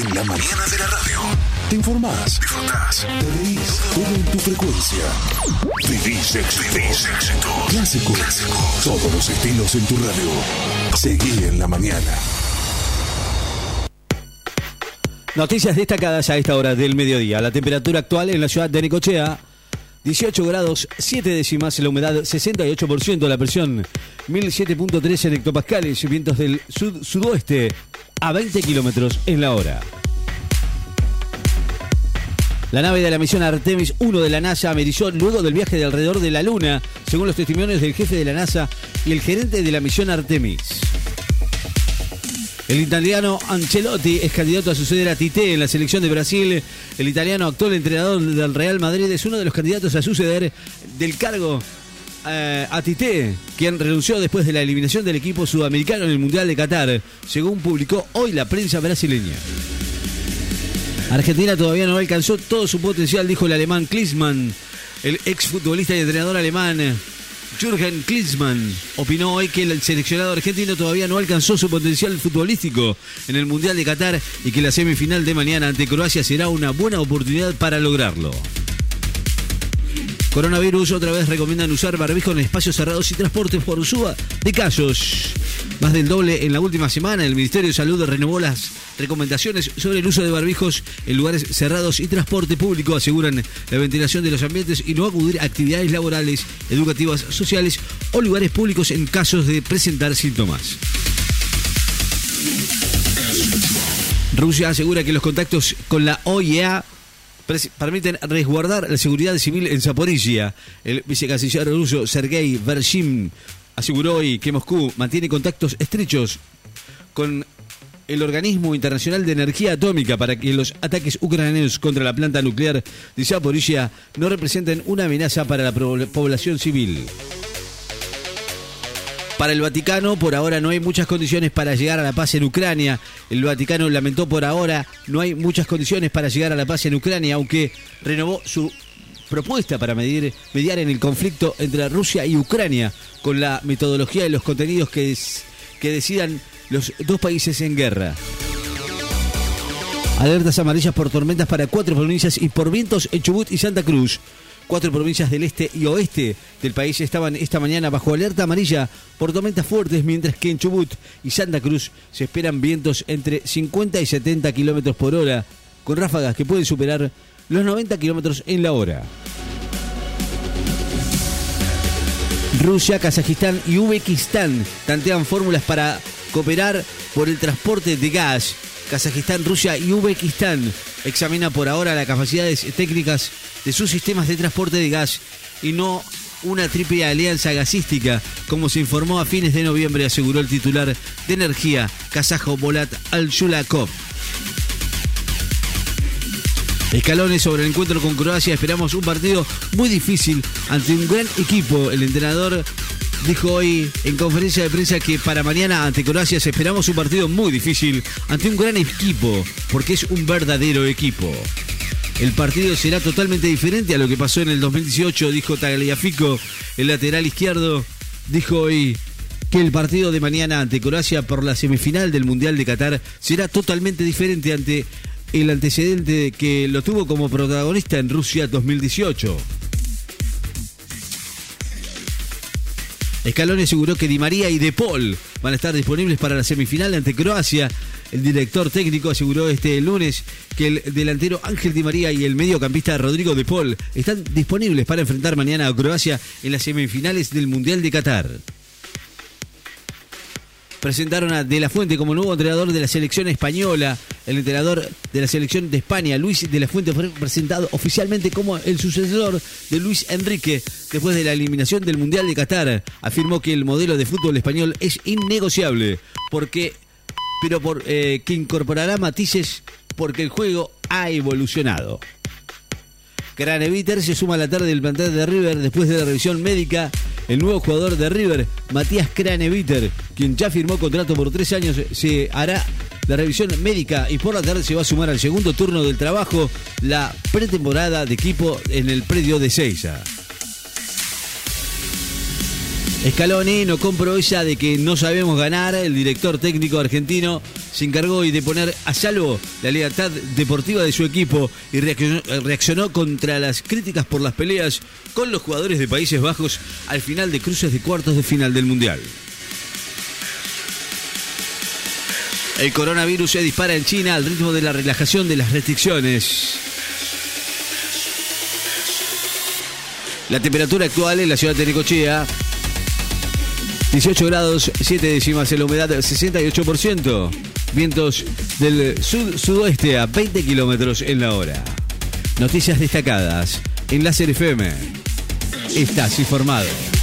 En la mañana de la radio. Te informás, disfrutás, te reís, todo en tu frecuencia. Vivís éxito. Clásico. Clásico. Todos los estilos en tu radio. Seguí en la mañana. Noticias destacadas a esta hora del mediodía. La temperatura actual en la ciudad de Necochea, 18 grados 7 décimas, la humedad 68%, la presión 1007.3 en hectopascales, vientos del sud-sudoeste a 20 kilómetros en la hora. La nave de la misión Artemis 1 de la NASA amerizó luego del viaje de alrededor de la Luna, según los testimonios del jefe de la NASA y el gerente de la misión Artemis. El italiano Ancelotti es candidato a suceder a Tite en la selección de Brasil. El italiano actual entrenador del Real Madrid es uno de los candidatos a suceder del cargo eh, a Tite, quien renunció después de la eliminación del equipo sudamericano en el Mundial de Qatar, según publicó hoy la prensa brasileña. Argentina todavía no alcanzó todo su potencial, dijo el alemán Klinsmann. El exfutbolista y entrenador alemán Jürgen Klinsmann opinó hoy que el seleccionado argentino todavía no alcanzó su potencial futbolístico en el Mundial de Qatar y que la semifinal de mañana ante Croacia será una buena oportunidad para lograrlo. Coronavirus otra vez recomiendan usar barbijo en espacios cerrados y transportes por uso de casos. Más del doble en la última semana, el Ministerio de Salud renovó las recomendaciones sobre el uso de barbijos en lugares cerrados y transporte público. Aseguran la ventilación de los ambientes y no acudir a actividades laborales, educativas, sociales o lugares públicos en casos de presentar síntomas. Rusia asegura que los contactos con la OIEA permiten resguardar la seguridad civil en Zaporizhia. El vicecanciller ruso Sergei Vershim aseguró hoy que Moscú mantiene contactos estrechos con el Organismo Internacional de Energía Atómica para que los ataques ucranianos contra la planta nuclear de Zaporizhia no representen una amenaza para la población civil. Para el Vaticano, por ahora no hay muchas condiciones para llegar a la paz en Ucrania. El Vaticano lamentó por ahora no hay muchas condiciones para llegar a la paz en Ucrania, aunque renovó su propuesta para mediar en el conflicto entre Rusia y Ucrania con la metodología y los contenidos que, que decidan los dos países en guerra. Alertas amarillas por tormentas para cuatro provincias y por vientos en Chubut y Santa Cruz. Cuatro provincias del este y oeste del país estaban esta mañana bajo alerta amarilla por tormentas fuertes, mientras que en Chubut y Santa Cruz se esperan vientos entre 50 y 70 kilómetros por hora, con ráfagas que pueden superar los 90 kilómetros en la hora. Rusia, Kazajistán y Uzbekistán tantean fórmulas para cooperar por el transporte de gas. Kazajistán, Rusia y Uzbekistán examina por ahora las capacidades técnicas de sus sistemas de transporte de gas y no una triple alianza gasística, como se informó a fines de noviembre, aseguró el titular de energía kazajo Bolat Al-Shulakov. Escalones sobre el encuentro con Croacia, esperamos un partido muy difícil ante un gran equipo. El entrenador dijo hoy en conferencia de prensa que para mañana ante Croacia esperamos un partido muy difícil ante un gran equipo, porque es un verdadero equipo. El partido será totalmente diferente a lo que pasó en el 2018, dijo Tagliafico, el lateral izquierdo. Dijo hoy que el partido de mañana ante Croacia por la semifinal del Mundial de Qatar será totalmente diferente ante el antecedente que lo tuvo como protagonista en Rusia 2018. Escalón aseguró que Di María y De Paul van a estar disponibles para la semifinal ante Croacia. El director técnico aseguró este lunes que el delantero Ángel Di María y el mediocampista Rodrigo De Paul están disponibles para enfrentar mañana a Croacia en las semifinales del Mundial de Qatar presentaron a De La Fuente como nuevo entrenador de la selección española. El entrenador de la selección de España, Luis De La Fuente, fue presentado oficialmente como el sucesor de Luis Enrique después de la eliminación del Mundial de Qatar. Afirmó que el modelo de fútbol español es innegociable, porque, pero por, eh, que incorporará matices porque el juego ha evolucionado. Craneviter se suma a la tarde del plantel de River después de la revisión médica. El nuevo jugador de River, Matías Craneviter, quien ya firmó contrato por tres años, se hará la revisión médica y por la tarde se va a sumar al segundo turno del trabajo, la pretemporada de equipo en el predio de Seiza. Scaloni no compró ella de que no sabemos ganar. El director técnico argentino se encargó hoy de poner a salvo la lealtad deportiva de su equipo y reaccionó, contra las críticas por las peleas con los jugadores de Países Bajos al final de cruces de cuartos de final del Mundial. El coronavirus se dispara en China al ritmo de la relajación de las restricciones. La temperatura actual en la ciudad de Necochea 18 grados 7 décimas en la humedad 68%. Vientos del sud-sudoeste a 20 kilómetros en la hora. Noticias destacadas en Láser FM. Estás informado.